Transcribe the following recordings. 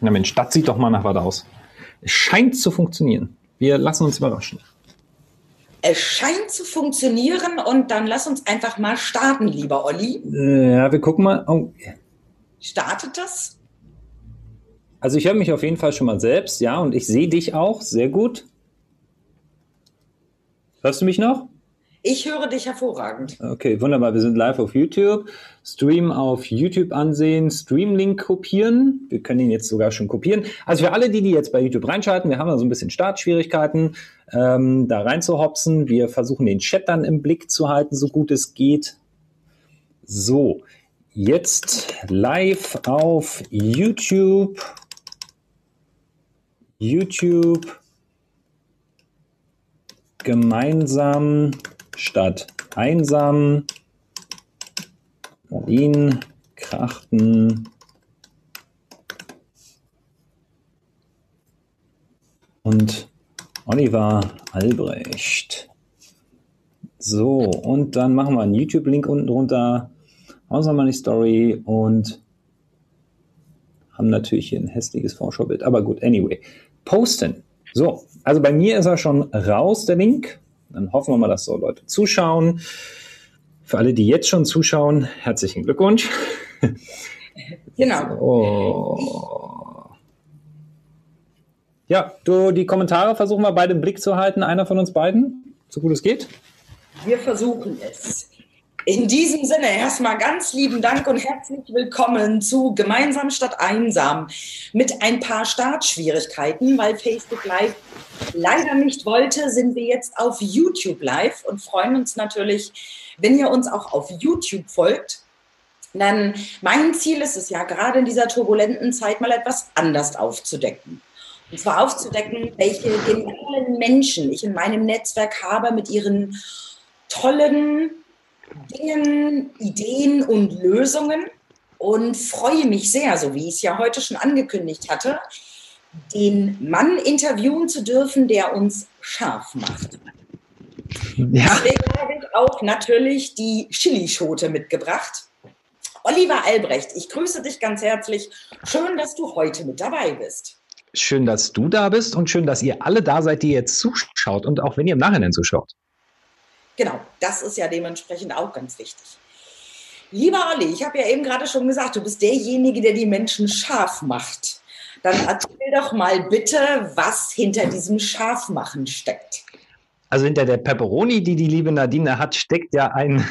Na Mensch, das sieht doch mal nach was aus. Es scheint zu funktionieren. Wir lassen uns überraschen. Es scheint zu funktionieren und dann lass uns einfach mal starten, lieber Olli. Äh, ja, wir gucken mal. Oh. Startet das? Also ich höre mich auf jeden Fall schon mal selbst, ja, und ich sehe dich auch sehr gut. Hörst du mich noch? Ich höre dich hervorragend. Okay, wunderbar. Wir sind live auf YouTube. Stream auf YouTube ansehen, Streamlink kopieren. Wir können ihn jetzt sogar schon kopieren. Also für alle, die, die jetzt bei YouTube reinschalten, wir haben da so ein bisschen Startschwierigkeiten, ähm, da reinzuhopsen. Wir versuchen den Chat dann im Blick zu halten, so gut es geht. So, jetzt live auf YouTube. YouTube gemeinsam statt einsam. Berlin, Krachten und Oliver Albrecht. So, und dann machen wir einen YouTube-Link unten drunter, außer mal Story und haben natürlich hier ein hässliches Vorschaubild. Aber gut, anyway. Posten. So, also bei mir ist er schon raus, der Link. Dann hoffen wir mal, dass so Leute zuschauen. Für alle, die jetzt schon zuschauen, herzlichen Glückwunsch. Genau. So. Ja, du, die Kommentare versuchen wir beide im Blick zu halten. Einer von uns beiden, so gut es geht. Wir versuchen es. In diesem Sinne erstmal ganz lieben Dank und herzlich willkommen zu Gemeinsam statt einsam mit ein paar Startschwierigkeiten, weil Facebook Live leider nicht wollte, sind wir jetzt auf YouTube Live und freuen uns natürlich, wenn ihr uns auch auf YouTube folgt. Dann mein Ziel ist es ja gerade in dieser turbulenten Zeit mal etwas anders aufzudecken. Und zwar aufzudecken, welche genialen Menschen ich in meinem Netzwerk habe mit ihren tollen Dingen, Ideen und Lösungen und freue mich sehr, so wie ich es ja heute schon angekündigt hatte, den Mann interviewen zu dürfen, der uns scharf macht. Ja. Deswegen habe ich auch natürlich die Chilischote mitgebracht. Oliver Albrecht, ich grüße dich ganz herzlich. Schön, dass du heute mit dabei bist. Schön, dass du da bist und schön, dass ihr alle da seid, die jetzt zuschaut und auch wenn ihr im Nachhinein zuschaut. Genau, das ist ja dementsprechend auch ganz wichtig. Lieber Olli, ich habe ja eben gerade schon gesagt, du bist derjenige, der die Menschen scharf macht. Dann erzähl doch mal bitte, was hinter diesem Scharfmachen steckt. Also hinter der Pepperoni, die die liebe Nadine hat, steckt ja ein,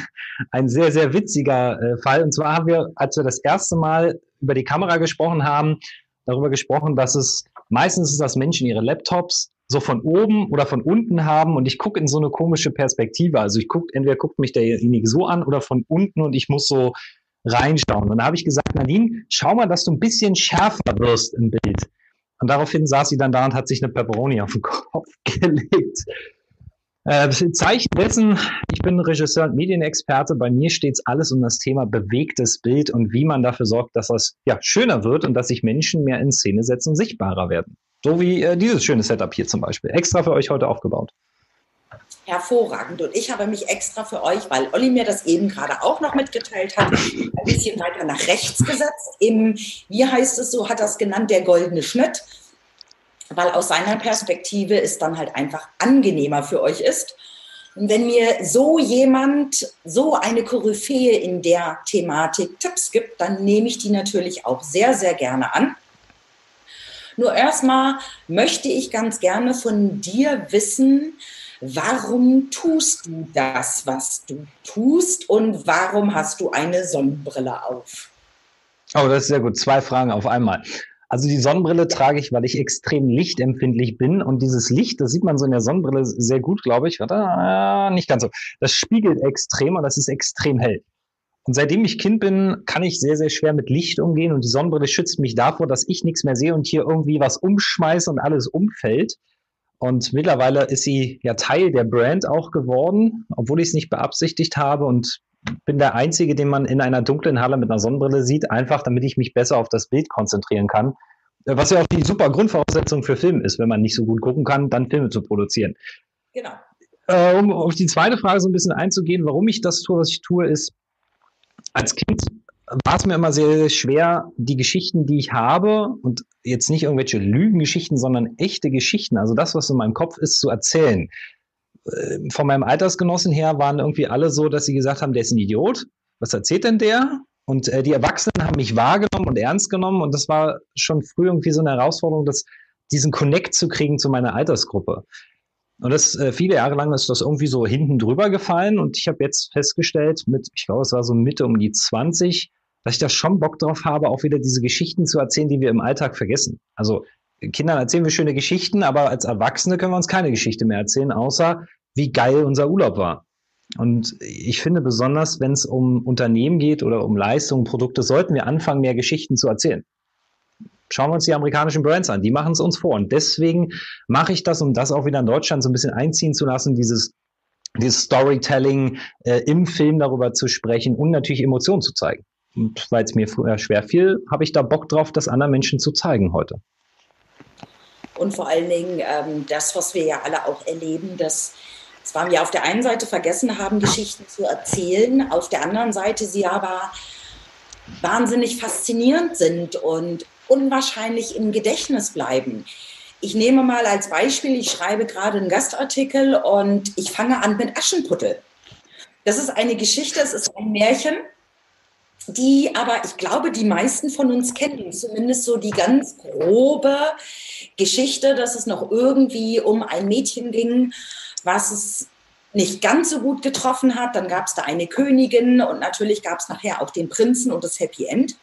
ein sehr, sehr witziger äh, Fall. Und zwar haben wir, als wir das erste Mal über die Kamera gesprochen haben, darüber gesprochen, dass es meistens ist, dass Menschen ihre Laptops so von oben oder von unten haben und ich gucke in so eine komische Perspektive. Also ich gucke, entweder guckt mich derjenige so an oder von unten und ich muss so reinschauen. Und da habe ich gesagt, Nadine, schau mal, dass du ein bisschen schärfer wirst im Bild. Und daraufhin saß sie dann da und hat sich eine Pepperoni auf den Kopf gelegt. Äh, Zeichen dessen, ich bin Regisseur und Medienexperte. Bei mir steht alles um das Thema bewegtes Bild und wie man dafür sorgt, dass das ja, schöner wird und dass sich Menschen mehr in Szene setzen und sichtbarer werden. So wie äh, dieses schöne Setup hier zum Beispiel. Extra für euch heute aufgebaut. Hervorragend. Und ich habe mich extra für euch, weil Olli mir das eben gerade auch noch mitgeteilt hat, ein bisschen weiter nach rechts gesetzt. Im, wie heißt es so, hat das genannt, der goldene Schnitt. Weil aus seiner Perspektive es dann halt einfach angenehmer für euch ist. Und wenn mir so jemand, so eine Koryphäe in der Thematik Tipps gibt, dann nehme ich die natürlich auch sehr, sehr gerne an. Nur erstmal möchte ich ganz gerne von dir wissen, warum tust du das, was du tust und warum hast du eine Sonnenbrille auf? Oh, das ist sehr gut. Zwei Fragen auf einmal. Also die Sonnenbrille trage ich, weil ich extrem lichtempfindlich bin und dieses Licht, das sieht man so in der Sonnenbrille sehr gut, glaube ich. Warte, äh, nicht ganz so. Das spiegelt extrem und das ist extrem hell. Und seitdem ich Kind bin, kann ich sehr, sehr schwer mit Licht umgehen und die Sonnenbrille schützt mich davor, dass ich nichts mehr sehe und hier irgendwie was umschmeiße und alles umfällt. Und mittlerweile ist sie ja Teil der Brand auch geworden, obwohl ich es nicht beabsichtigt habe und bin der Einzige, den man in einer dunklen Halle mit einer Sonnenbrille sieht, einfach damit ich mich besser auf das Bild konzentrieren kann. Was ja auch die super Grundvoraussetzung für Film ist, wenn man nicht so gut gucken kann, dann Filme zu produzieren. Genau. Äh, um auf die zweite Frage so ein bisschen einzugehen, warum ich das tue, was ich tue, ist, als Kind war es mir immer sehr, sehr schwer, die Geschichten, die ich habe, und jetzt nicht irgendwelche Lügengeschichten, sondern echte Geschichten, also das, was in meinem Kopf ist, zu erzählen. Äh, von meinem Altersgenossen her waren irgendwie alle so, dass sie gesagt haben, der ist ein Idiot. Was erzählt denn der? Und äh, die Erwachsenen haben mich wahrgenommen und ernst genommen. Und das war schon früh irgendwie so eine Herausforderung, dass diesen Connect zu kriegen zu meiner Altersgruppe. Und das äh, viele Jahre lang ist das irgendwie so hinten drüber gefallen. Und ich habe jetzt festgestellt, mit, ich glaube, es war so Mitte um die 20, dass ich da schon Bock drauf habe, auch wieder diese Geschichten zu erzählen, die wir im Alltag vergessen. Also Kindern erzählen wir schöne Geschichten, aber als Erwachsene können wir uns keine Geschichte mehr erzählen, außer wie geil unser Urlaub war. Und ich finde besonders, wenn es um Unternehmen geht oder um Leistungen, Produkte, sollten wir anfangen, mehr Geschichten zu erzählen. Schauen wir uns die amerikanischen Brands an, die machen es uns vor. Und deswegen mache ich das, um das auch wieder in Deutschland so ein bisschen einziehen zu lassen, dieses, dieses Storytelling äh, im Film darüber zu sprechen und natürlich Emotionen zu zeigen. Weil es mir früher schwer fiel, habe ich da Bock drauf, das anderen Menschen zu zeigen heute. Und vor allen Dingen ähm, das, was wir ja alle auch erleben, dass zwar wir auf der einen Seite vergessen haben, Geschichten zu erzählen, auf der anderen Seite sie aber wahnsinnig faszinierend sind und unwahrscheinlich im Gedächtnis bleiben. Ich nehme mal als Beispiel, ich schreibe gerade einen Gastartikel und ich fange an mit Aschenputtel. Das ist eine Geschichte, es ist ein Märchen die aber, ich glaube, die meisten von uns kennen, zumindest so die ganz grobe Geschichte, dass es noch irgendwie um ein Mädchen ging, was es nicht ganz so gut getroffen hat. Dann gab es da eine Königin und natürlich gab es nachher auch den Prinzen und das Happy End.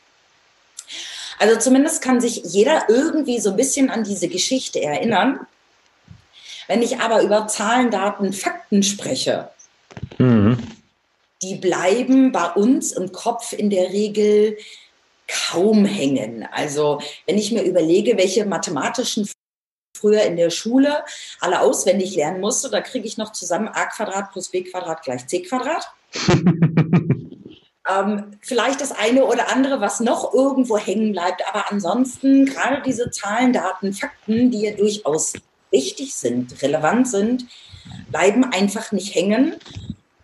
Also zumindest kann sich jeder irgendwie so ein bisschen an diese Geschichte erinnern. Wenn ich aber über Zahlen, Daten, Fakten spreche, mhm die bleiben bei uns im Kopf in der Regel kaum hängen. Also wenn ich mir überlege, welche mathematischen früher in der Schule alle auswendig lernen musste, da kriege ich noch zusammen a Quadrat plus b Quadrat gleich c Quadrat. ähm, vielleicht das eine oder andere, was noch irgendwo hängen bleibt, aber ansonsten gerade diese Zahlen, Daten, Fakten, die ja durchaus wichtig sind, relevant sind, bleiben einfach nicht hängen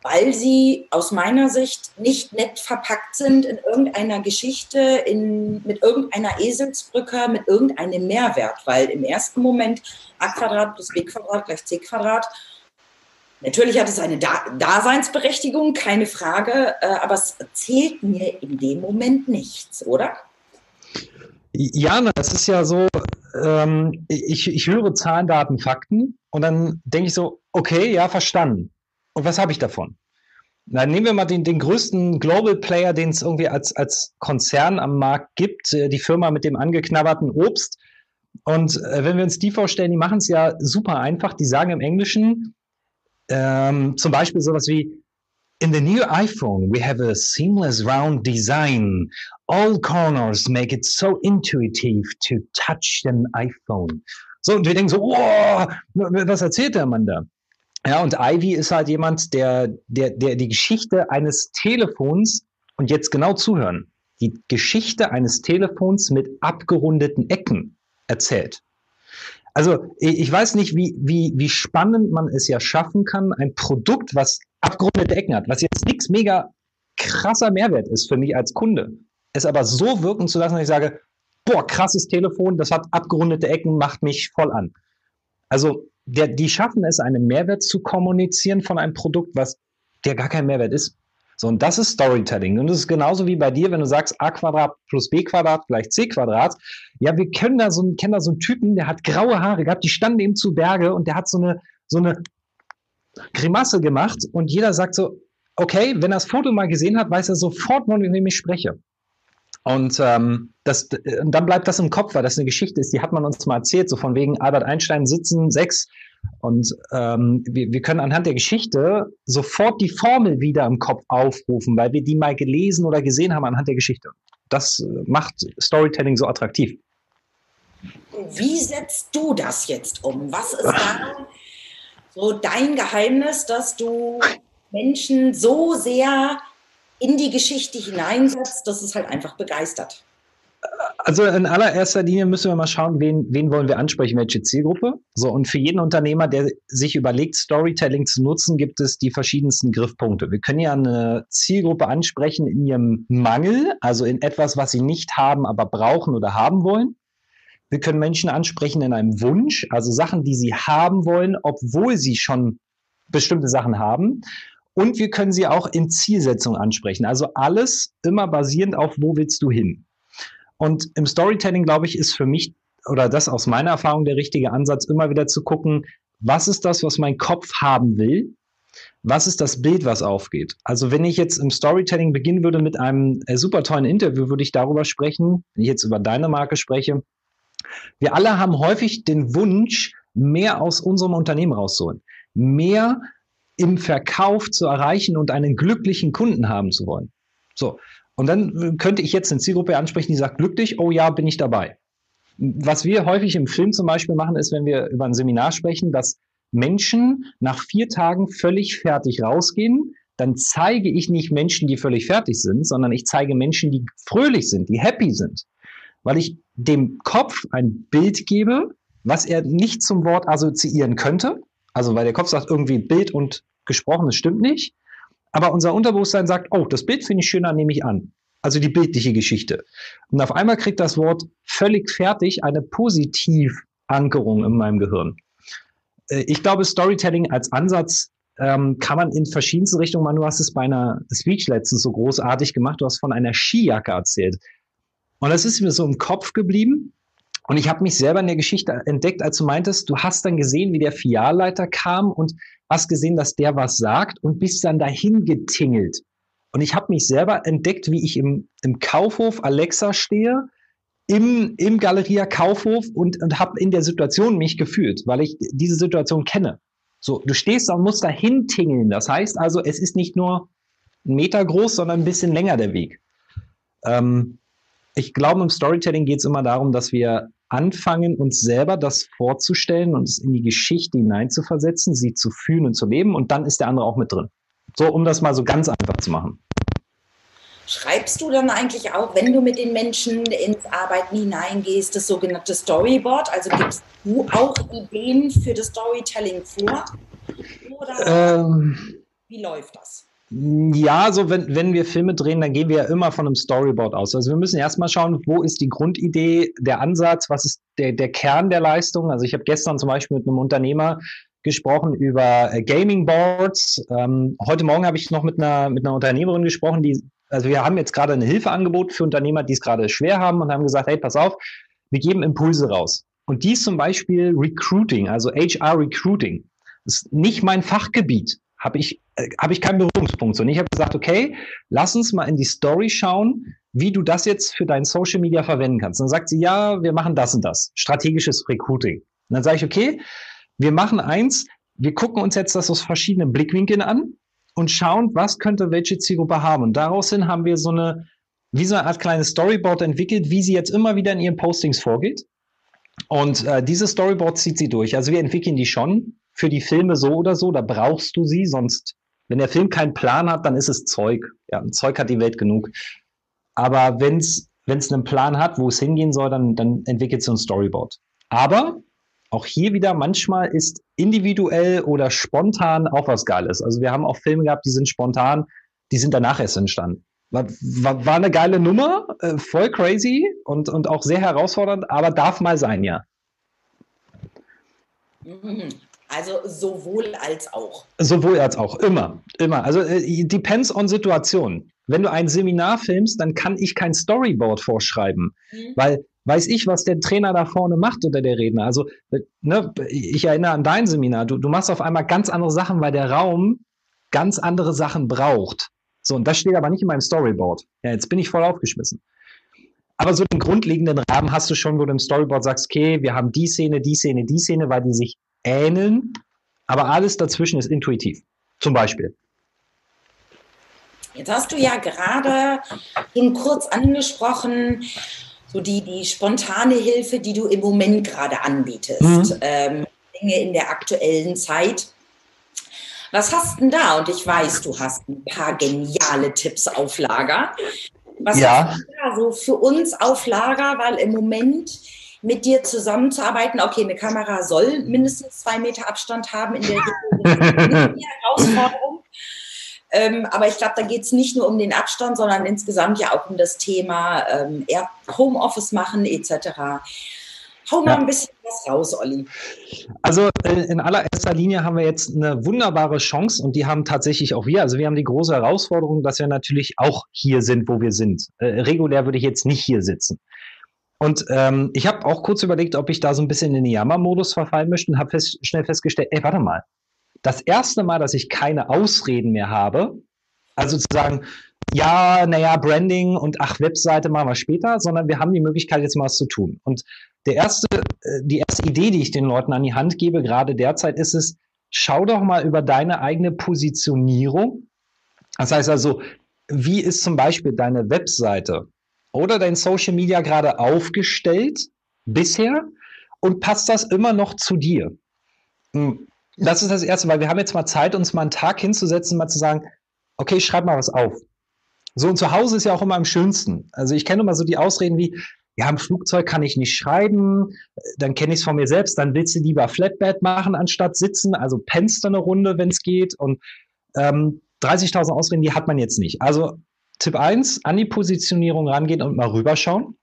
weil sie aus meiner Sicht nicht nett verpackt sind in irgendeiner Geschichte, in, mit irgendeiner Eselsbrücke, mit irgendeinem Mehrwert, weil im ersten Moment a Quadrat plus b Quadrat gleich c Quadrat. Natürlich hat es eine Daseinsberechtigung, keine Frage, äh, aber es zählt mir in dem Moment nichts, oder? Ja, es ist ja so, ähm, ich, ich höre Zahlen, Daten, Fakten und dann denke ich so, okay, ja, verstanden. Und was habe ich davon? Na, nehmen wir mal den, den größten Global Player, den es irgendwie als, als Konzern am Markt gibt, äh, die Firma mit dem angeknabberten Obst. Und äh, wenn wir uns die vorstellen, die machen es ja super einfach. Die sagen im Englischen ähm, zum Beispiel sowas wie, In the new iPhone, we have a seamless round design. All corners make it so intuitive to touch an iPhone. So, und wir denken so, wow, was erzählt der Mann da? Ja, und Ivy ist halt jemand, der, der, der die Geschichte eines Telefons und jetzt genau zuhören, die Geschichte eines Telefons mit abgerundeten Ecken erzählt. Also ich weiß nicht, wie, wie, wie spannend man es ja schaffen kann, ein Produkt, was abgerundete Ecken hat, was jetzt nichts mega krasser Mehrwert ist für mich als Kunde, es aber so wirken zu lassen, dass ich sage, boah, krasses Telefon, das hat abgerundete Ecken, macht mich voll an. Also der, die schaffen es, einen Mehrwert zu kommunizieren von einem Produkt, was der gar kein Mehrwert ist. So, und das ist Storytelling. Und das ist genauso wie bei dir, wenn du sagst, a Quadrat plus b Quadrat gleich c Quadrat. Ja, wir kennen da so, kennen da so einen Typen, der hat graue Haare gehabt, die standen ihm zu Berge und der hat so eine, so eine Grimasse gemacht und jeder sagt so, okay, wenn er das Foto mal gesehen hat, weiß er sofort, von wem ich spreche. Und ähm, das, und dann bleibt das im Kopf, weil das eine Geschichte ist, die hat man uns mal erzählt, so von wegen Albert Einstein sitzen sechs. Und ähm, wir, wir können anhand der Geschichte sofort die Formel wieder im Kopf aufrufen, weil wir die mal gelesen oder gesehen haben anhand der Geschichte. Das äh, macht Storytelling so attraktiv. Wie setzt du das jetzt um? Was ist da so dein Geheimnis, dass du Menschen so sehr in die Geschichte hineinsetzt, dass es halt einfach begeistert. Also in allererster Linie müssen wir mal schauen, wen, wen wollen wir ansprechen, welche Zielgruppe. So, und für jeden Unternehmer, der sich überlegt, Storytelling zu nutzen, gibt es die verschiedensten Griffpunkte. Wir können ja eine Zielgruppe ansprechen in ihrem Mangel, also in etwas, was sie nicht haben, aber brauchen oder haben wollen. Wir können Menschen ansprechen in einem Wunsch, also Sachen, die sie haben wollen, obwohl sie schon bestimmte Sachen haben. Und wir können sie auch in Zielsetzung ansprechen. Also alles immer basierend auf, wo willst du hin? Und im Storytelling, glaube ich, ist für mich oder das aus meiner Erfahrung der richtige Ansatz, immer wieder zu gucken, was ist das, was mein Kopf haben will? Was ist das Bild, was aufgeht? Also wenn ich jetzt im Storytelling beginnen würde mit einem äh, super tollen Interview, würde ich darüber sprechen, wenn ich jetzt über deine Marke spreche. Wir alle haben häufig den Wunsch, mehr aus unserem Unternehmen rauszuholen, mehr im Verkauf zu erreichen und einen glücklichen Kunden haben zu wollen. So, und dann könnte ich jetzt eine Zielgruppe ansprechen, die sagt, glücklich, oh ja, bin ich dabei. Was wir häufig im Film zum Beispiel machen, ist, wenn wir über ein Seminar sprechen, dass Menschen nach vier Tagen völlig fertig rausgehen, dann zeige ich nicht Menschen, die völlig fertig sind, sondern ich zeige Menschen, die fröhlich sind, die happy sind. Weil ich dem Kopf ein Bild gebe, was er nicht zum Wort assoziieren könnte. Also weil der Kopf sagt irgendwie Bild und gesprochen, stimmt nicht. Aber unser Unterbewusstsein sagt, oh, das Bild finde ich schöner, nehme ich an. Also die bildliche Geschichte. Und auf einmal kriegt das Wort völlig fertig eine Positivankerung in meinem Gehirn. Äh, ich glaube, Storytelling als Ansatz ähm, kann man in verschiedensten Richtungen machen. Du hast es bei einer Speech letztens so großartig gemacht. Du hast von einer Skijacke erzählt. Und das ist mir so im Kopf geblieben. Und ich habe mich selber in der Geschichte entdeckt, als du meintest, du hast dann gesehen, wie der Filialleiter kam und hast gesehen, dass der was sagt und bist dann dahin getingelt. Und ich habe mich selber entdeckt, wie ich im, im Kaufhof Alexa stehe, im, im Galeria Kaufhof und, und habe in der Situation mich gefühlt, weil ich diese Situation kenne. So, du stehst da und musst dahin tingeln. Das heißt also, es ist nicht nur ein Meter groß, sondern ein bisschen länger der Weg. Ähm, ich glaube, im Storytelling geht es immer darum, dass wir anfangen, uns selber das vorzustellen und es in die Geschichte hineinzuversetzen, sie zu fühlen und zu leben und dann ist der andere auch mit drin. So, um das mal so ganz einfach zu machen. Schreibst du dann eigentlich auch, wenn du mit den Menschen ins Arbeiten hineingehst, das sogenannte Storyboard? Also gibst du auch Ideen für das Storytelling vor? Oder ähm, wie läuft das? Ja, so wenn, wenn wir Filme drehen, dann gehen wir ja immer von einem Storyboard aus. Also wir müssen erstmal schauen, wo ist die Grundidee, der Ansatz, was ist der, der Kern der Leistung. Also ich habe gestern zum Beispiel mit einem Unternehmer gesprochen über äh, Gaming Boards. Ähm, heute Morgen habe ich noch mit einer, mit einer Unternehmerin gesprochen, die, also wir haben jetzt gerade ein Hilfeangebot für Unternehmer, die es gerade schwer haben und haben gesagt, hey, pass auf, wir geben Impulse raus. Und dies zum Beispiel Recruiting, also HR Recruiting. Das ist nicht mein Fachgebiet habe ich, äh, hab ich keinen Berührungspunkt. Und ich habe gesagt, okay, lass uns mal in die Story schauen, wie du das jetzt für dein Social Media verwenden kannst. Und dann sagt sie, ja, wir machen das und das, strategisches Recruiting. Und dann sage ich, okay, wir machen eins, wir gucken uns jetzt das aus verschiedenen Blickwinkeln an und schauen, was könnte welche Zielgruppe haben. Und daraus hin haben wir so eine, wie so eine Art kleines Storyboard entwickelt, wie sie jetzt immer wieder in ihren Postings vorgeht. Und äh, dieses Storyboard zieht sie durch. Also wir entwickeln die schon für die Filme so oder so, da brauchst du sie, sonst, wenn der Film keinen Plan hat, dann ist es Zeug. Ja, ein Zeug hat die Welt genug. Aber wenn es einen Plan hat, wo es hingehen soll, dann, dann entwickelt es ein Storyboard. Aber auch hier wieder, manchmal ist individuell oder spontan auch was Geiles. Also wir haben auch Filme gehabt, die sind spontan, die sind danach erst entstanden. War, war, war eine geile Nummer, äh, voll crazy und, und auch sehr herausfordernd, aber darf mal sein, ja. Mhm. Also sowohl als auch. Sowohl als auch, immer, immer. Also äh, depends on Situation. Wenn du ein Seminar filmst, dann kann ich kein Storyboard vorschreiben, mhm. weil weiß ich, was der Trainer da vorne macht oder der Redner. Also äh, ne, ich erinnere an dein Seminar. Du, du machst auf einmal ganz andere Sachen, weil der Raum ganz andere Sachen braucht. So, und das steht aber nicht in meinem Storyboard. Ja, jetzt bin ich voll aufgeschmissen. Aber so den grundlegenden Rahmen hast du schon, wo du im Storyboard sagst, okay, wir haben die Szene, die Szene, die Szene, weil die sich ähneln, aber alles dazwischen ist intuitiv. Zum Beispiel. Jetzt hast du ja gerade ihn kurz angesprochen, so die, die spontane Hilfe, die du im Moment gerade anbietest. Mhm. Ähm, Dinge in der aktuellen Zeit. Was hast denn da? Und ich weiß, du hast ein paar geniale Tipps auf Lager. Was Ja. ist da so für uns auf Lager, weil im Moment mit dir zusammenzuarbeiten, okay, eine Kamera soll mindestens zwei Meter Abstand haben in der Herausforderung. Ähm, aber ich glaube, da geht es nicht nur um den Abstand, sondern insgesamt ja auch um das Thema ähm, Homeoffice machen etc. Hau mal Ja. ein bisschen was raus, Olli. Also äh, in allererster Linie haben wir jetzt eine wunderbare Chance und die haben tatsächlich auch wir. Also wir haben die große Herausforderung, dass wir natürlich auch hier sind, wo wir sind. Äh, regulär würde ich jetzt nicht hier sitzen. Und ähm, ich habe auch kurz überlegt, ob ich da so ein bisschen in den Jammermodus verfallen möchte und habe fest, schnell festgestellt, ey, warte mal. Das erste Mal, dass ich keine Ausreden mehr habe, also zu sagen, ja, naja, Branding und ach, Webseite machen wir später, sondern wir haben die Möglichkeit, jetzt mal was zu tun. Und der erste, äh, die erste Idee, die ich den Leuten an die Hand gebe, gerade derzeit, ist es, schau doch mal über deine eigene Positionierung. Das heißt also, wie ist zum Beispiel deine Webseite oder dein Social Media gerade aufgestellt bisher und passt das immer noch zu dir? Hm, Das ist das Erste, weil wir haben jetzt mal Zeit, uns mal einen Tag hinzusetzen, mal zu sagen, okay, schreib mal was auf. So, und zu Hause ist ja auch immer am schönsten. Also ich kenne immer so die Ausreden wie, ja, im Flugzeug kann ich nicht schreiben, dann kenne ich es von mir selbst, dann willst du lieber Flatbed machen, anstatt sitzen, also pennst du eine Runde, wenn es geht. Und ähm, 30.000 Ausreden, die hat man jetzt nicht. Also Tipp 1, an die Positionierung rangehen und mal rüberschauen.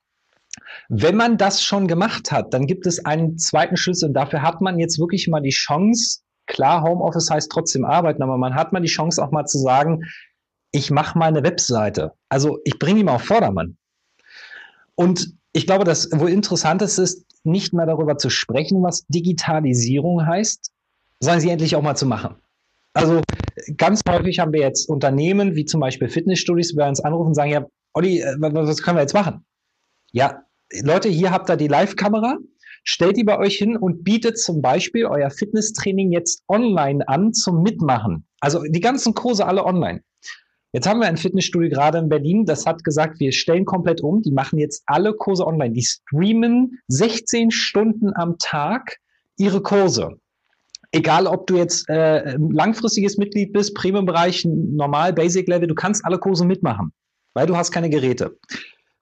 Wenn man das schon gemacht hat, dann gibt es einen zweiten Schlüssel und dafür hat man jetzt wirklich mal die Chance, klar, Homeoffice heißt trotzdem arbeiten, aber man hat mal die Chance auch mal zu sagen, ich mache mal eine Webseite. Also ich bringe die mal auf Vordermann. Und ich glaube, das wohl Interessanteste ist, nicht mehr darüber zu sprechen, was Digitalisierung heißt, sondern sie endlich auch mal zu machen. Also ganz häufig haben wir jetzt Unternehmen, wie zum Beispiel Fitnessstudios, die bei uns anrufen und sagen, ja, Olli, äh, was können wir jetzt machen? Ja, Leute, hier habt ihr die Live-Kamera, stellt die bei euch hin und bietet zum Beispiel euer Fitnesstraining jetzt online an zum Mitmachen. Also die ganzen Kurse alle online. Jetzt haben wir ein Fitnessstudio gerade in Berlin, das hat gesagt, wir stellen komplett um. Die machen jetzt alle Kurse online. Die streamen 16 Stunden am Tag ihre Kurse. Egal, ob du jetzt äh, langfristiges Mitglied bist, Premium-Bereich, normal, Basic-Level, du kannst alle Kurse mitmachen, weil du hast keine Geräte.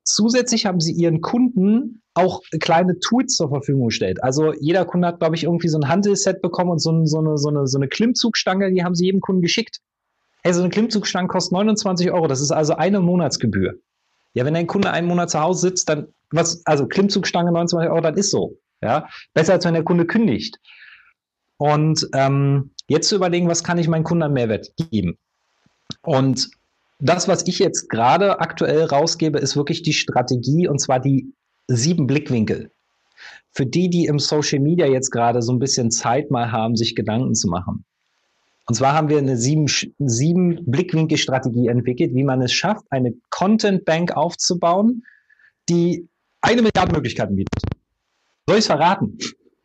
Zusätzlich haben sie ihren Kunden auch kleine Tools zur Verfügung gestellt. Also jeder Kunde hat, glaube ich, irgendwie so ein Handelsset bekommen und so, ein, so, eine, so, eine, so eine Klimmzugstange, die haben sie jedem Kunden geschickt. Hey, so eine Klimmzugstange kostet 29 Euro. Das ist also eine Monatsgebühr. Ja, wenn dein Kunde einen Monat zu Hause sitzt, dann, was, also Klimmzugstange 29 Euro, dann ist so. Ja, besser als wenn der Kunde kündigt. Und ähm, jetzt zu überlegen, was kann ich meinem Kunden an Mehrwert geben? Und das, was ich jetzt gerade aktuell rausgebe, ist wirklich die Strategie und zwar die sieben Blickwinkel. Für die, die im Social Media jetzt gerade so ein bisschen Zeit mal haben, sich Gedanken zu machen. Und zwar haben wir eine sieben, sieben Blickwinkel-Strategie entwickelt, wie man es schafft, eine Content Bank aufzubauen, die eine Milliarde Möglichkeiten bietet. Soll ich es verraten?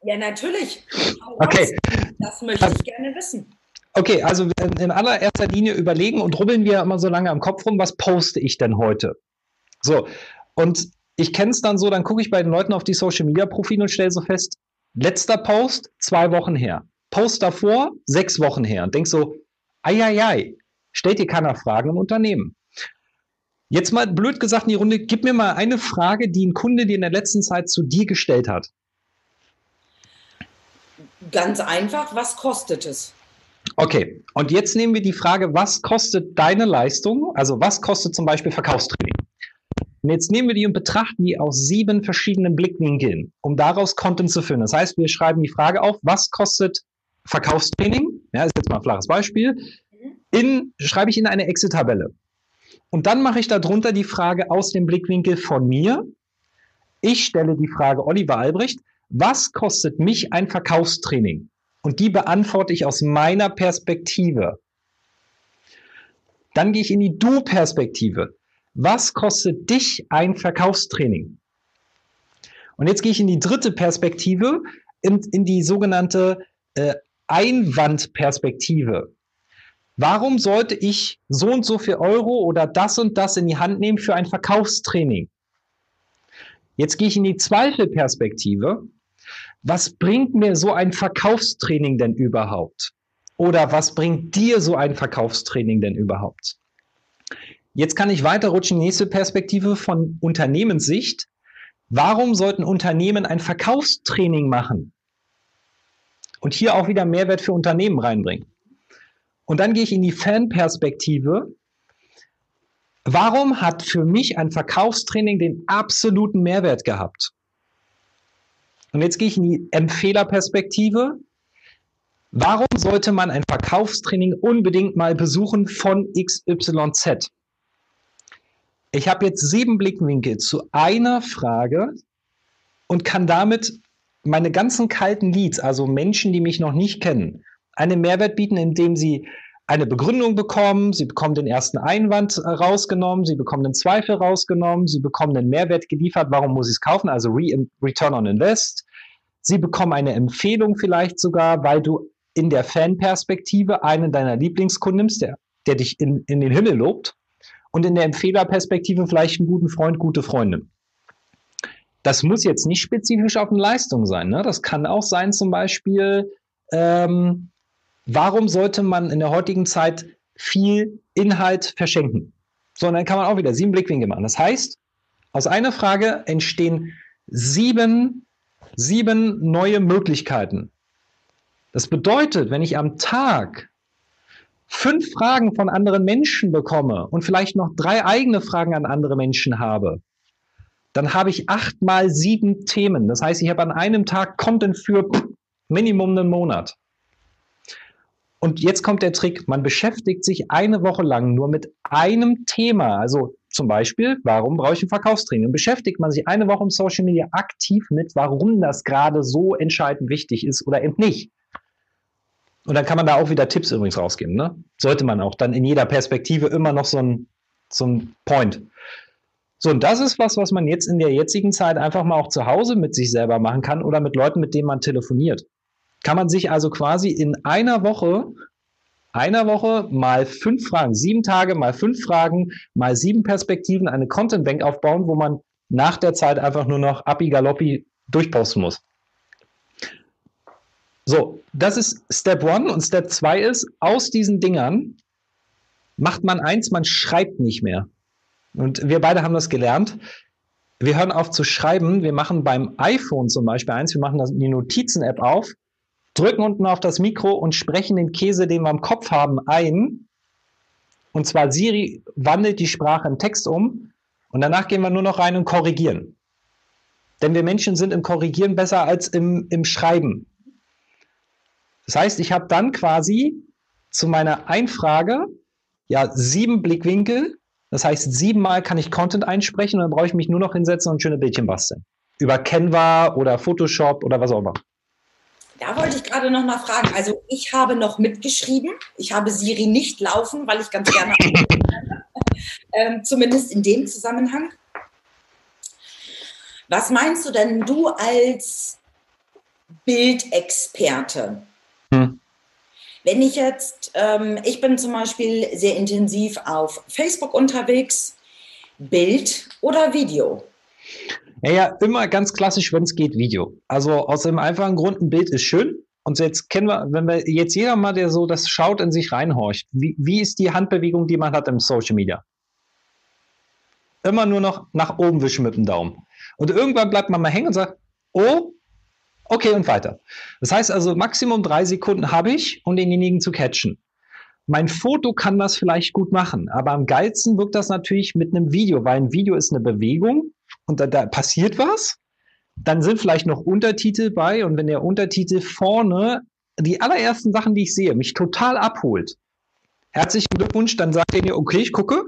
Ja, natürlich. Okay. Das möchte ich gerne wissen. Okay, also in allererster Linie überlegen und rubbeln wir immer so lange am Kopf rum, was poste ich denn heute? So, und ich kenne es dann so, dann gucke ich bei den Leuten auf die Social Media Profile und stelle so fest, letzter Post, zwei Wochen her. Post davor, sechs Wochen her. Und denk so, ei, stellt dir keiner Fragen im Unternehmen. Jetzt mal blöd gesagt in die Runde, gib mir mal eine Frage, die ein Kunde dir in der letzten Zeit zu dir gestellt hat. Ganz einfach, was kostet es? Okay, und jetzt nehmen wir die Frage, was kostet deine Leistung? Also was kostet zum Beispiel Verkaufstraining? Und jetzt nehmen wir die und betrachten die aus sieben verschiedenen Blickwinkeln, um daraus Content zu führen. Das heißt, wir schreiben die Frage auf, was kostet Verkaufstraining? Ja, ist jetzt mal ein flaches Beispiel. In, schreibe ich in eine Excel-Tabelle. Und dann mache ich darunter die Frage aus dem Blickwinkel von mir. Ich stelle die Frage Oliver Albrecht, was kostet mich ein Verkaufstraining? Und die beantworte ich aus meiner Perspektive. Dann gehe ich in die Du-Perspektive. Was kostet dich ein Verkaufstraining? Und jetzt gehe ich in die dritte Perspektive, in, in die sogenannte äh, Einwandperspektive. Warum sollte ich so und so viel Euro oder das und das in die Hand nehmen für ein Verkaufstraining? Jetzt gehe ich in die Zweifelperspektive. Was bringt mir so ein Verkaufstraining denn überhaupt? Oder was bringt dir so ein Verkaufstraining denn überhaupt? Jetzt kann ich weiterrutschen, nächste Perspektive von Unternehmenssicht. Warum sollten Unternehmen ein Verkaufstraining machen? Und hier auch wieder Mehrwert für Unternehmen reinbringen. Und dann gehe ich in die Fanperspektive. Warum hat für mich ein Verkaufstraining den absoluten Mehrwert gehabt? Und jetzt gehe ich in die Empfehlerperspektive. Warum sollte man ein Verkaufstraining unbedingt mal besuchen von XYZ? Ich habe jetzt sieben Blickwinkel zu einer Frage und kann damit meine ganzen kalten Leads, also Menschen, die mich noch nicht kennen, einen Mehrwert bieten, indem sie eine Begründung bekommen, sie bekommen den ersten Einwand äh, rausgenommen, sie bekommen den Zweifel rausgenommen, sie bekommen den Mehrwert geliefert, warum muss ich es kaufen, also Re Return on Invest. Sie bekommen eine Empfehlung vielleicht sogar, weil du in der Fanperspektive einen deiner Lieblingskunden nimmst, der, der dich in, in den Himmel lobt und in der Empfehlerperspektive vielleicht einen guten Freund, gute Freundin. Das muss jetzt nicht spezifisch auf eine Leistung sein. Ne? Das kann auch sein, zum Beispiel, ähm, warum sollte man in der heutigen Zeit viel Inhalt verschenken? Sondern kann man auch wieder sieben Blickwinkel machen. Das heißt, aus einer Frage entstehen sieben, sieben neue Möglichkeiten. Das bedeutet, wenn ich am Tag fünf Fragen von anderen Menschen bekomme und vielleicht noch drei eigene Fragen an andere Menschen habe, dann habe ich acht mal sieben Themen. Das heißt, ich habe an einem Tag Content für Minimum einen Monat. Und jetzt kommt der Trick, man beschäftigt sich eine Woche lang nur mit einem Thema. Also zum Beispiel, warum brauche ich ein Verkaufstraining? Und beschäftigt man sich eine Woche im Social Media aktiv mit, warum das gerade so entscheidend wichtig ist oder eben nicht. Und dann kann man da auch wieder Tipps übrigens rausgeben. Ne? Sollte man auch dann in jeder Perspektive immer noch so ein, so ein Point. So, und das ist was, was man jetzt in der jetzigen Zeit einfach mal auch zu Hause mit sich selber machen kann oder mit Leuten, mit denen man telefoniert. Kann man sich also quasi in einer Woche, einer Woche mal fünf Fragen, sieben Tage mal fünf Fragen, mal sieben Perspektiven, eine Content Bank aufbauen, wo man nach der Zeit einfach nur noch Api Galoppi durchposten muss. So, das ist Step One und Step zwei ist, aus diesen Dingern macht man eins, man schreibt nicht mehr. Und wir beide haben das gelernt. Wir hören auf zu schreiben. Wir machen beim iPhone zum Beispiel eins, wir machen die Notizen-App auf, drücken unten auf das Mikro und sprechen den Käse, den wir im Kopf haben, ein. Und zwar Siri wandelt die Sprache in Text um und danach gehen wir nur noch rein und korrigieren. Denn wir Menschen sind im Korrigieren besser als im, im Schreiben. Das heißt, ich habe dann quasi zu meiner Einfrage ja sieben Blickwinkel. Das heißt, siebenmal kann ich Content einsprechen und dann brauche ich mich nur noch hinsetzen und schöne Bildchen basteln. Über Canva oder Photoshop oder was auch immer. Da wollte ich gerade noch mal fragen. Also ich habe noch mitgeschrieben. Ich habe Siri nicht laufen, weil ich ganz gerne, ähm, zumindest in dem Zusammenhang. Was meinst du denn du als Bildexperte? Hm. Wenn ich jetzt, ähm, ich bin zum Beispiel sehr intensiv auf Facebook unterwegs, Bild oder Video? Ja, ja, immer ganz klassisch, wenn es geht, Video. Also aus dem einfachen Grund, ein Bild ist schön. Und jetzt kennen wir, wenn wir jetzt jeder mal, der so das schaut, in sich reinhorcht, wie, wie ist die Handbewegung, die man hat im Social Media? Immer nur noch nach oben wischen mit dem Daumen. Und irgendwann bleibt man mal hängen und sagt, oh, Okay, und weiter. Das heißt also, Maximum drei Sekunden habe ich, um denjenigen zu catchen. Mein Foto kann das vielleicht gut machen, aber am geilsten wirkt das natürlich mit einem Video, weil ein Video ist eine Bewegung und da, da passiert was. Dann sind vielleicht noch Untertitel bei und wenn der Untertitel vorne die allerersten Sachen, die ich sehe, mich total abholt. Herzlichen Glückwunsch, dann sagt ihr, okay, ich gucke,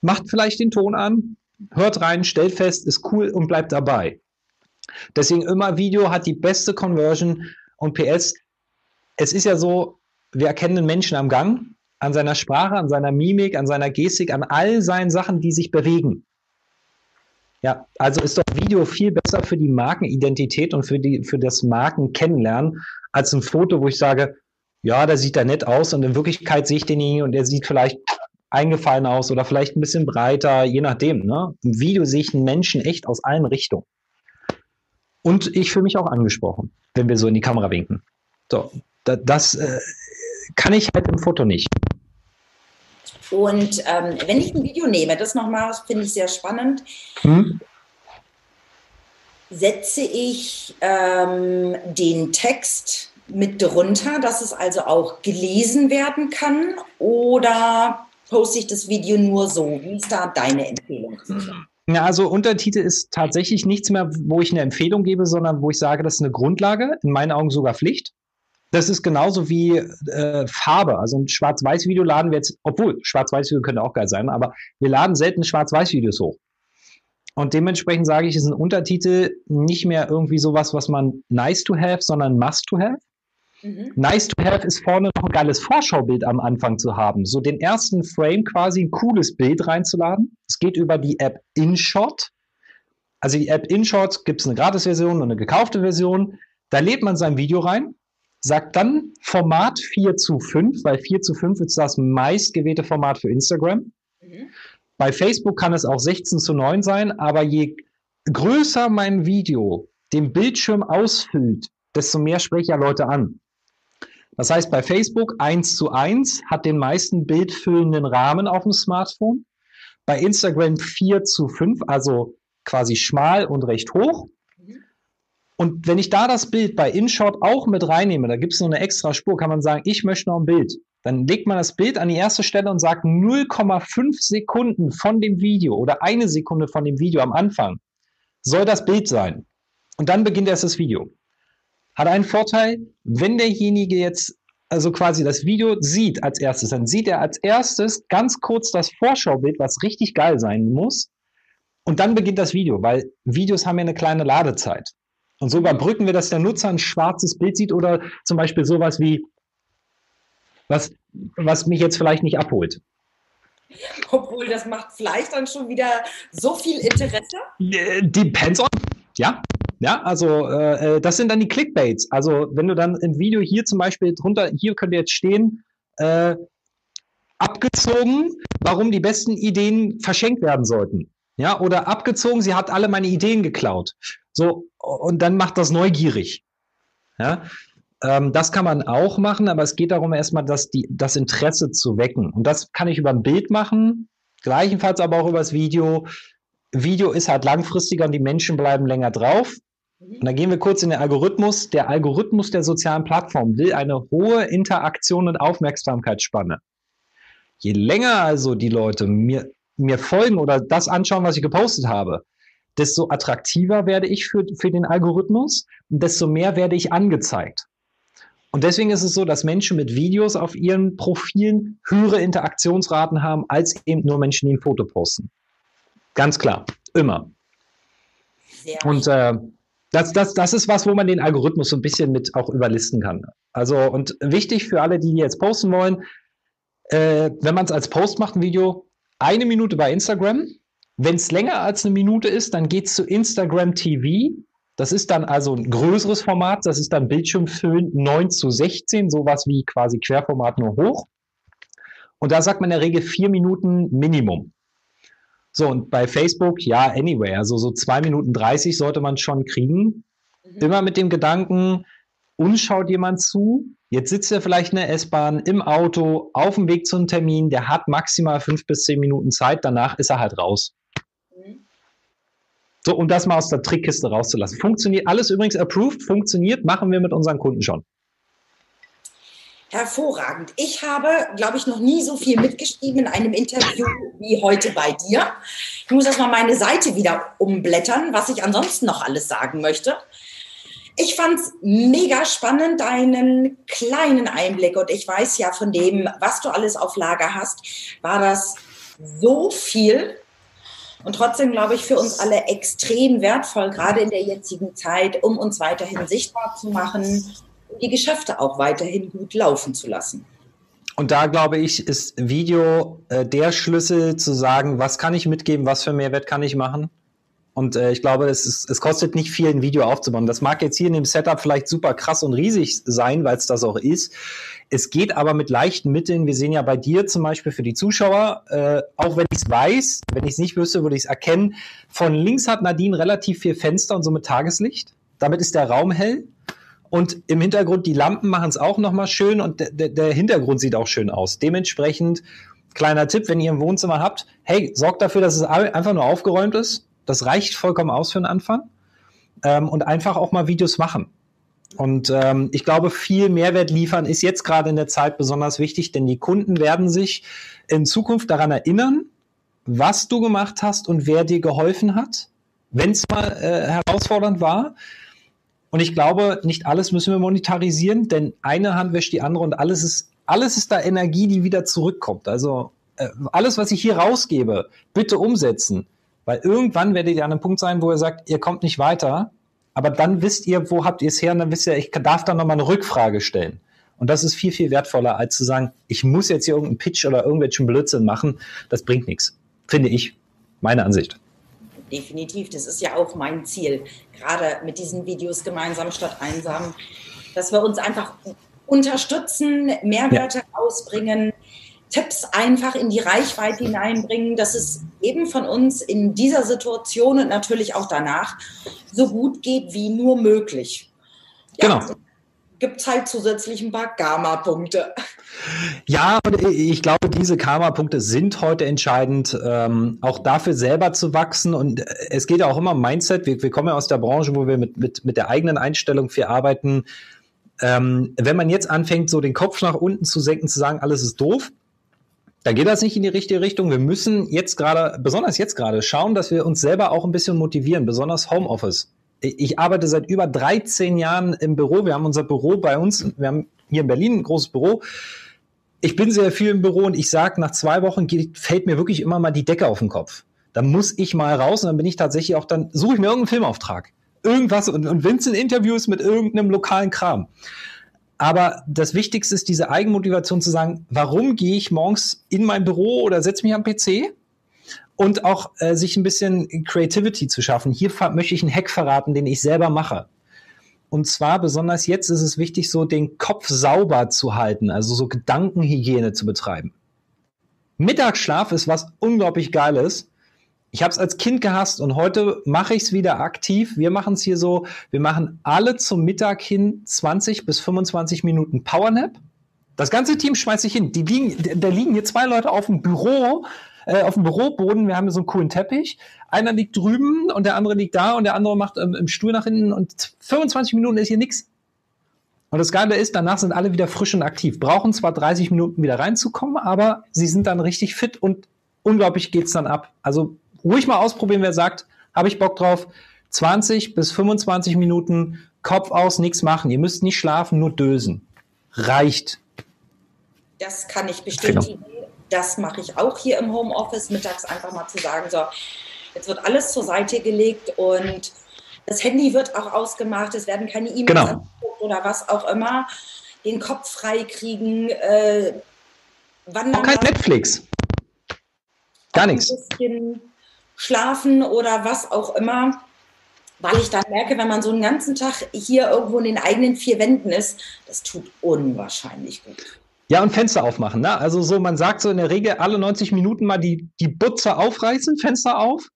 macht vielleicht den Ton an, hört rein, stellt fest, ist cool und bleibt dabei. Deswegen immer Video hat die beste Conversion und PS. Es ist ja so, wir erkennen den Menschen am Gang, an seiner Sprache, an seiner Mimik, an seiner Gestik, an all seinen Sachen, die sich bewegen. Ja, also ist doch Video viel besser für die Markenidentität und für, die, für das Markenkennenlernen als ein Foto, wo ich sage, ja, da sieht er nett aus und in Wirklichkeit sehe ich den nie und er sieht vielleicht eingefallen aus oder vielleicht ein bisschen breiter, je nachdem. Ne? Im Video sehe ich einen Menschen echt aus allen Richtungen. Und ich fühle mich auch angesprochen, wenn wir so in die Kamera winken. So, da, das äh, kann ich halt im Foto nicht. Und ähm, wenn ich ein Video nehme, das nochmal finde ich sehr spannend, hm? setze ich ähm, den Text mit drunter, dass es also auch gelesen werden kann oder poste ich das Video nur so? Wie ist da deine Empfehlung? Ja, also Untertitel ist tatsächlich nichts mehr, wo ich eine Empfehlung gebe, sondern wo ich sage, das ist eine Grundlage, in meinen Augen sogar Pflicht. Das ist genauso wie äh, Farbe. Also ein Schwarz-Weiß-Video laden wir jetzt, obwohl Schwarz-Weiß-Video könnte auch geil sein, aber wir laden selten Schwarz-Weiß-Videos hoch. Und dementsprechend sage ich, ist ein Untertitel nicht mehr irgendwie sowas, was man nice to have, sondern must to have. Mhm. Nice to have ist vorne noch ein geiles Vorschaubild am Anfang zu haben. So den ersten Frame quasi ein cooles Bild reinzuladen. Es geht über die App InShot. Also die App InShot gibt es eine Gratis-Version und eine gekaufte Version. Da lädt man sein Video rein, sagt dann Format 4 zu 5, weil 4 zu 5 ist das meistgewählte Format für Instagram. Mhm. Bei Facebook kann es auch 16 zu 9 sein, aber je größer mein Video den Bildschirm ausfüllt, desto mehr spreche ich ja Leute an. Das heißt, bei Facebook 1 zu 1 hat den meisten bildfüllenden Rahmen auf dem Smartphone. Bei Instagram 4 zu 5, also quasi schmal und recht hoch. Und wenn ich da das Bild bei InShot auch mit reinnehme, da gibt es noch eine extra Spur, kann man sagen, ich möchte noch ein Bild. Dann legt man das Bild an die erste Stelle und sagt 0,5 Sekunden von dem Video oder eine Sekunde von dem Video am Anfang soll das Bild sein. Und dann beginnt erst das Video hat einen Vorteil, wenn derjenige jetzt also quasi das Video sieht als erstes, dann sieht er als erstes ganz kurz das Vorschaubild, was richtig geil sein muss. Und dann beginnt das Video, weil Videos haben ja eine kleine Ladezeit. Und so überbrücken wir, dass der Nutzer ein schwarzes Bild sieht oder zum Beispiel sowas wie, was, was mich jetzt vielleicht nicht abholt. Obwohl, das macht vielleicht dann schon wieder so viel Interesse. Äh, depends on. Ja, ja, also äh, äh, das sind dann die Clickbaits. Also wenn du dann im Video hier zum Beispiel drunter, hier könnte jetzt stehen, äh, abgezogen, warum die besten Ideen verschenkt werden sollten. Ja, oder abgezogen, sie hat alle meine Ideen geklaut. So, und dann macht das neugierig. Ja, ähm, das kann man auch machen, aber es geht darum, erstmal das, die, das Interesse zu wecken. Und das kann ich über ein Bild machen, gleichenfalls aber auch über das Video. Video ist halt langfristiger und die Menschen bleiben länger drauf. Und dann gehen wir kurz in den Algorithmus. Der Algorithmus der sozialen Plattform will eine hohe Interaktion und Aufmerksamkeitsspanne. Je länger also die Leute mir, mir folgen oder das anschauen, was ich gepostet habe, desto attraktiver werde ich für, für den Algorithmus und desto mehr werde ich angezeigt. Und deswegen ist es so, dass Menschen mit Videos auf ihren Profilen höhere Interaktionsraten haben als eben nur Menschen, die ein Foto posten. Ganz klar, immer. Sehr und äh, das, das, das ist was, wo man den Algorithmus so ein bisschen mit auch überlisten kann. Also, und wichtig für alle, die jetzt posten wollen, äh, wenn man es als Post macht, ein Video, eine Minute bei Instagram. Wenn es länger als eine Minute ist, dann geht es zu Instagram TV. Das ist dann also ein größeres Format. Das ist dann Bildschirmfüllen 9 zu 16, sowas wie quasi Querformat nur hoch. Und da sagt man in der Regel vier Minuten Minimum. So, und bei Facebook, ja, anyway, also so zwei Minuten 30 sollte man schon kriegen. Mhm. Immer mit dem Gedanken, uns schaut jemand zu. Jetzt sitzt er vielleicht in der S-Bahn, im Auto, auf dem Weg zum Termin, der hat maximal fünf bis zehn Minuten Zeit, danach ist er halt raus. So, um das mal aus der Trickkiste rauszulassen. Funktioniert alles übrigens approved, funktioniert, machen wir mit unseren Kunden schon. Hervorragend. Ich habe, glaube ich, noch nie so viel mitgeschrieben in einem Interview wie heute bei dir. Ich muss erstmal meine Seite wieder umblättern, was ich ansonsten noch alles sagen möchte. Ich fand es mega spannend, deinen kleinen Einblick. Und ich weiß ja von dem, was du alles auf Lager hast, war das so viel. Und trotzdem glaube ich für uns alle extrem wertvoll, gerade in der jetzigen Zeit, um uns weiterhin sichtbar zu machen die Geschäfte auch weiterhin gut laufen zu lassen. Und da glaube ich, ist Video äh, der Schlüssel zu sagen, was kann ich mitgeben, was für Mehrwert kann ich machen. Und äh, ich glaube, es, ist, es kostet nicht viel, ein Video aufzubauen. Das mag jetzt hier in dem Setup vielleicht super krass und riesig sein, weil es das auch ist. Es geht aber mit leichten Mitteln. Wir sehen ja bei dir zum Beispiel für die Zuschauer, äh, auch wenn ich es weiß, wenn ich es nicht wüsste, würde ich es erkennen. Von links hat Nadine relativ viel Fenster und somit Tageslicht. Damit ist der Raum hell. Und im Hintergrund, die Lampen machen es auch nochmal schön und der, Hintergrund sieht auch schön aus. Dementsprechend kleiner Tipp, wenn ihr ein Wohnzimmer habt, hey, sorgt dafür, dass es einfach nur aufgeräumt ist. Das reicht vollkommen aus für den Anfang. Ähm, und einfach auch mal Videos machen. Und ähm, ich glaube, viel Mehrwert liefern ist jetzt gerade in der Zeit besonders wichtig, denn die Kunden werden sich in Zukunft daran erinnern, was du gemacht hast und wer dir geholfen hat, wenn es mal äh, herausfordernd war. Und ich glaube, nicht alles müssen wir monetarisieren, denn eine Hand wäscht die andere und alles ist, alles ist da Energie, die wieder zurückkommt. Also äh, alles, was ich hier rausgebe, bitte umsetzen. Weil irgendwann werdet ihr an einem Punkt sein, wo ihr sagt, ihr kommt nicht weiter aber dann wisst ihr, wo habt ihr es her und dann wisst ihr, ich darf dann nochmal eine Rückfrage stellen. Und das ist viel, viel wertvoller, als zu sagen, ich muss jetzt hier irgendeinen Pitch oder irgendwelchen Blödsinn machen. Das bringt nichts. Finde ich. Meine Ansicht. Definitiv. Das ist ja auch mein Ziel. Gerade mit diesen Videos gemeinsam statt einsam, dass wir uns einfach unterstützen, Mehrwerte ja. ausbringen, Tipps einfach in die Reichweite hineinbringen, dass es eben von uns in dieser Situation und natürlich auch danach so gut geht wie nur möglich. Ja, genau. Gibt es halt zusätzlich ein paar Karma-Punkte. Ja, ich glaube, diese Karma-Punkte sind heute entscheidend, ähm, auch dafür selber zu wachsen. Und es geht ja auch immer um Mindset. Wir, wir kommen ja aus der Branche, wo wir mit, mit, mit der eigenen Einstellung viel arbeiten. Ähm, wenn man jetzt anfängt, so den Kopf nach unten zu senken, zu sagen, alles ist doof, da geht das nicht in die richtige Richtung. Wir müssen jetzt gerade, besonders jetzt gerade, schauen, dass wir uns selber auch ein bisschen motivieren, besonders Homeoffice. Ich arbeite seit über 13 Jahren im Büro. Wir haben unser Büro bei uns, wir haben hier in Berlin ein großes Büro. Ich bin sehr viel im Büro und ich sage, nach zwei Wochen geht, fällt mir wirklich immer mal die Decke auf den Kopf. Dann muss ich mal raus und dann bin ich tatsächlich auch, dann suche ich mir irgendeinen Filmauftrag. Irgendwas und, und wenn es mit irgendeinem lokalen Kram. Aber das Wichtigste ist diese Eigenmotivation zu sagen, warum gehe ich morgens in mein Büro oder setze mich am PC? Und auch äh, sich ein bisschen Creativity zu schaffen. Hier möchte ich einen Hack verraten, den ich selber mache. Und zwar besonders jetzt ist es wichtig, so den Kopf sauber zu halten, also so Gedankenhygiene zu betreiben. Mittagsschlaf ist was unglaublich Geiles, ich habe es als Kind gehasst und heute mache ich es wieder aktiv. Wir machen es hier so, wir machen alle zum Mittag hin 20 bis 25 Minuten Powernap. Das ganze Team schmeißt sich hin. Die liegen, da liegen hier zwei Leute auf dem Büro, äh, auf dem Büroboden. Wir haben hier so einen coolen Teppich. Einer liegt drüben und der andere liegt da und der andere macht ähm, im Stuhl nach hinten und 25 Minuten ist hier nichts. Und das Geile ist, danach sind alle wieder frisch und aktiv. Brauchen zwar 30 Minuten wieder reinzukommen, aber sie sind dann richtig fit und unglaublich geht's dann ab. Also ruhig mal ausprobieren, wer sagt, habe ich Bock drauf. 20 bis 25 Minuten Kopf aus, nichts machen. Ihr müsst nicht schlafen, nur dösen. Reicht. Das kann ich bestätigen. Genau. Das mache ich auch hier im Homeoffice, mittags einfach mal zu sagen, so, jetzt wird alles zur Seite gelegt und das Handy wird auch ausgemacht, es werden keine E-Mails genau. oder was auch immer. Den Kopf frei kriegen. Äh, auch kein Netflix. Gar nichts. Ein bisschen schlafen oder was auch immer, weil ich dann merke, wenn man so einen ganzen Tag hier irgendwo in den eigenen vier Wänden ist, das tut unwahrscheinlich gut. Ja, und Fenster aufmachen. Ne? Also so, man sagt so in der Regel alle 90 Minuten mal die, die Butze aufreißen, Fenster auf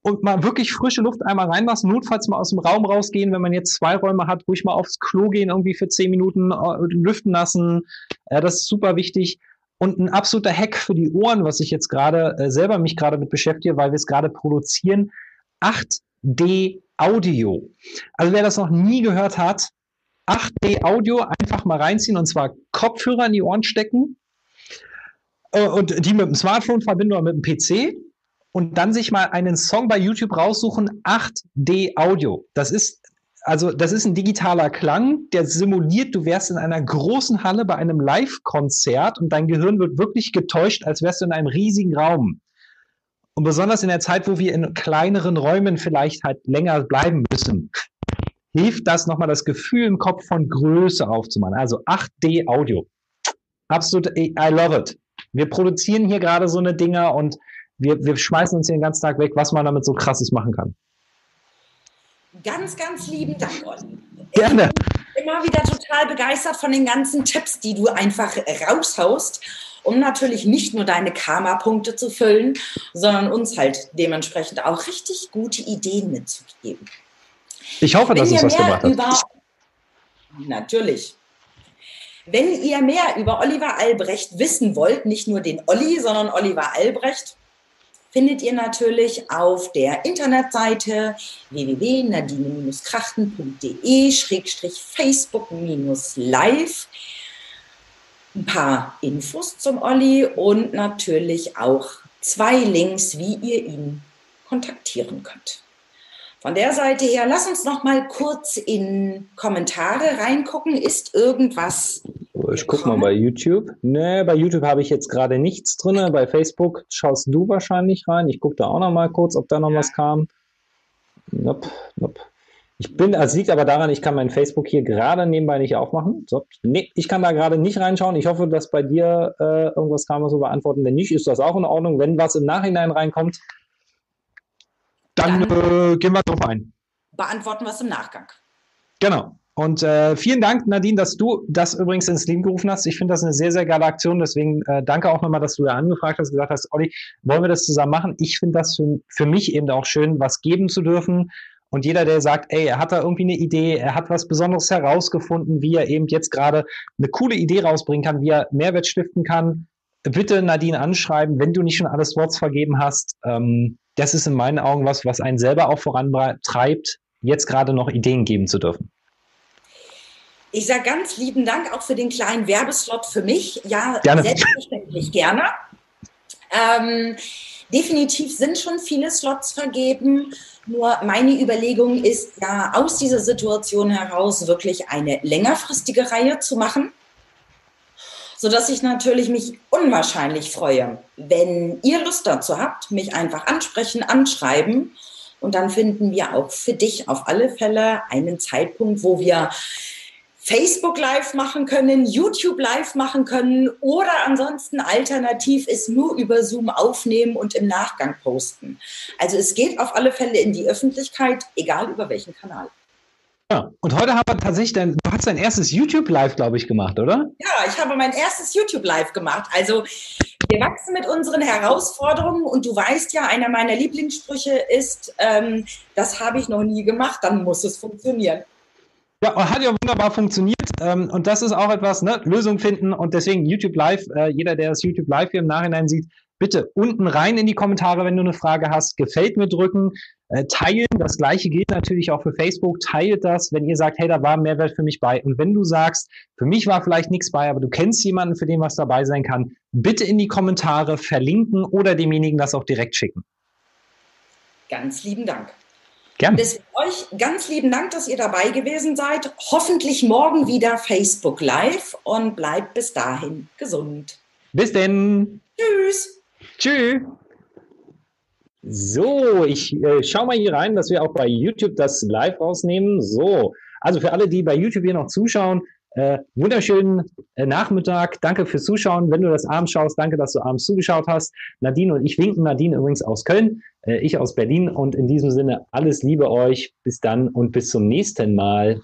und mal wirklich frische Luft einmal reinlassen, notfalls mal aus dem Raum rausgehen, wenn man jetzt zwei Räume hat, ruhig mal aufs Klo gehen, irgendwie für zehn Minuten äh, lüften lassen. Äh, das ist super wichtig. Und ein absoluter Hack für die Ohren, was ich jetzt gerade äh, selber mich gerade mit beschäftige, weil wir es gerade produzieren, 8D Audio. Also wer das noch nie gehört hat, 8D Audio einfach mal reinziehen und zwar Kopfhörer in die Ohren stecken äh, und die mit dem Smartphone verbinden oder mit dem PC und dann sich mal einen Song bei YouTube raussuchen, 8D Audio. Das ist also das ist ein digitaler Klang, der simuliert, du wärst in einer großen Halle bei einem Live-Konzert und dein Gehirn wird wirklich getäuscht, als wärst du in einem riesigen Raum. Und besonders in der Zeit, wo wir in kleineren Räumen vielleicht halt länger bleiben müssen, hilft das nochmal das Gefühl im Kopf von Größe aufzumachen. Also 8D Audio. Absolut, I love it. Wir produzieren hier gerade so eine Dinger und wir, wir schmeißen uns hier den ganzen Tag weg, was man damit so krasses machen kann. Ganz, ganz lieben Dank, Olli. Gerne. Ich bin immer wieder total begeistert von den ganzen Tipps, die du einfach raushaust, um natürlich nicht nur deine Karma-Punkte zu füllen, sondern uns halt dementsprechend auch richtig gute Ideen mitzugeben. Ich hoffe, dass es was gemacht hat. Natürlich. Wenn ihr mehr über Oliver Albrecht wissen wollt, nicht nur den Olli, sondern Oliver Albrecht, findet ihr natürlich auf der Internetseite www.nadine-krachten.de-facebook-live ein paar Infos zum Olli und natürlich auch zwei Links, wie ihr ihn kontaktieren könnt. Von der Seite her, lass uns noch mal kurz in Kommentare reingucken. Ist irgendwas? Ich gucke mal bei YouTube. Nee, bei YouTube habe ich jetzt gerade nichts drin. Bei Facebook schaust du wahrscheinlich rein. Ich gucke da auch noch mal kurz, ob da noch ja. was kam. Nope, nope. Ich bin, also liegt aber daran, ich kann mein Facebook hier gerade nebenbei nicht aufmachen. So, nee, ich kann da gerade nicht reinschauen. Ich hoffe, dass bei dir äh, irgendwas kam, was wir beantworten. Wenn nicht, ist das auch in Ordnung. Wenn was im Nachhinein reinkommt, dann, dann äh, gehen wir drauf ein. Beantworten wir es im Nachgang. Genau. Und äh, vielen Dank, Nadine, dass du das übrigens ins Leben gerufen hast. Ich finde das eine sehr, sehr geile Aktion. Deswegen äh, danke auch nochmal, dass du da angefragt hast, gesagt hast, Olli, wollen wir das zusammen machen? Ich finde das für, für mich eben auch schön, was geben zu dürfen. Und jeder, der sagt, ey, er hat da irgendwie eine Idee, er hat was Besonderes herausgefunden, wie er eben jetzt gerade eine coole Idee rausbringen kann, wie er Mehrwert stiften kann, bitte Nadine anschreiben, wenn du nicht schon alles Worts vergeben hast. Ähm, das ist in meinen Augen was, was einen selber auch vorantreibt, jetzt gerade noch Ideen geben zu dürfen. Ich sage ganz lieben Dank auch für den kleinen Werbeslot für mich. Ja, gerne. selbstverständlich gerne. Ähm, definitiv sind schon viele Slots vergeben. Nur meine Überlegung ist ja, aus dieser Situation heraus wirklich eine längerfristige Reihe zu machen sodass ich natürlich mich unwahrscheinlich freue, wenn ihr Lust dazu habt, mich einfach ansprechen, anschreiben und dann finden wir auch für dich auf alle Fälle einen Zeitpunkt, wo wir Facebook Live machen können, YouTube Live machen können oder ansonsten alternativ ist nur über Zoom aufnehmen und im Nachgang posten. Also es geht auf alle Fälle in die Öffentlichkeit, egal über welchen Kanal. Ja, und heute haben wir tatsächlich, dein, du hast dein erstes YouTube-Live, glaube ich, gemacht, oder? Ja, ich habe mein erstes YouTube-Live gemacht. Also wir wachsen mit unseren Herausforderungen und du weißt ja, einer meiner Lieblingssprüche ist, ähm, das habe ich noch nie gemacht, dann muss es funktionieren. Ja, hat ja wunderbar funktioniert. Ähm, und das ist auch etwas, ne? Lösung finden. Und deswegen YouTube Live, äh, jeder, der das YouTube Live hier im Nachhinein sieht, bitte unten rein in die Kommentare, wenn du eine Frage hast. Gefällt mir drücken, äh, teilen. Das gleiche gilt natürlich auch für Facebook. Teilt das, wenn ihr sagt, hey, da war Mehrwert für mich bei. Und wenn du sagst, für mich war vielleicht nichts bei, aber du kennst jemanden, für den was dabei sein kann, bitte in die Kommentare verlinken oder demjenigen das auch direkt schicken. Ganz lieben Dank. Gerne. Deswegen euch ganz lieben Dank, dass ihr dabei gewesen seid. Hoffentlich morgen wieder Facebook Live und bleibt bis dahin gesund. Bis denn. Tschüss. Tschüss. So, ich äh, schau mal hier rein, dass wir auch bei YouTube das live rausnehmen. So, also für alle, die bei YouTube hier noch zuschauen, äh, wunderschönen äh, Nachmittag. Danke fürs Zuschauen. Wenn du das abends schaust, danke, dass du abends zugeschaut hast. Nadine und ich winken. Nadine übrigens aus Köln, äh, ich aus Berlin. Und in diesem Sinne alles Liebe euch. Bis dann und bis zum nächsten Mal.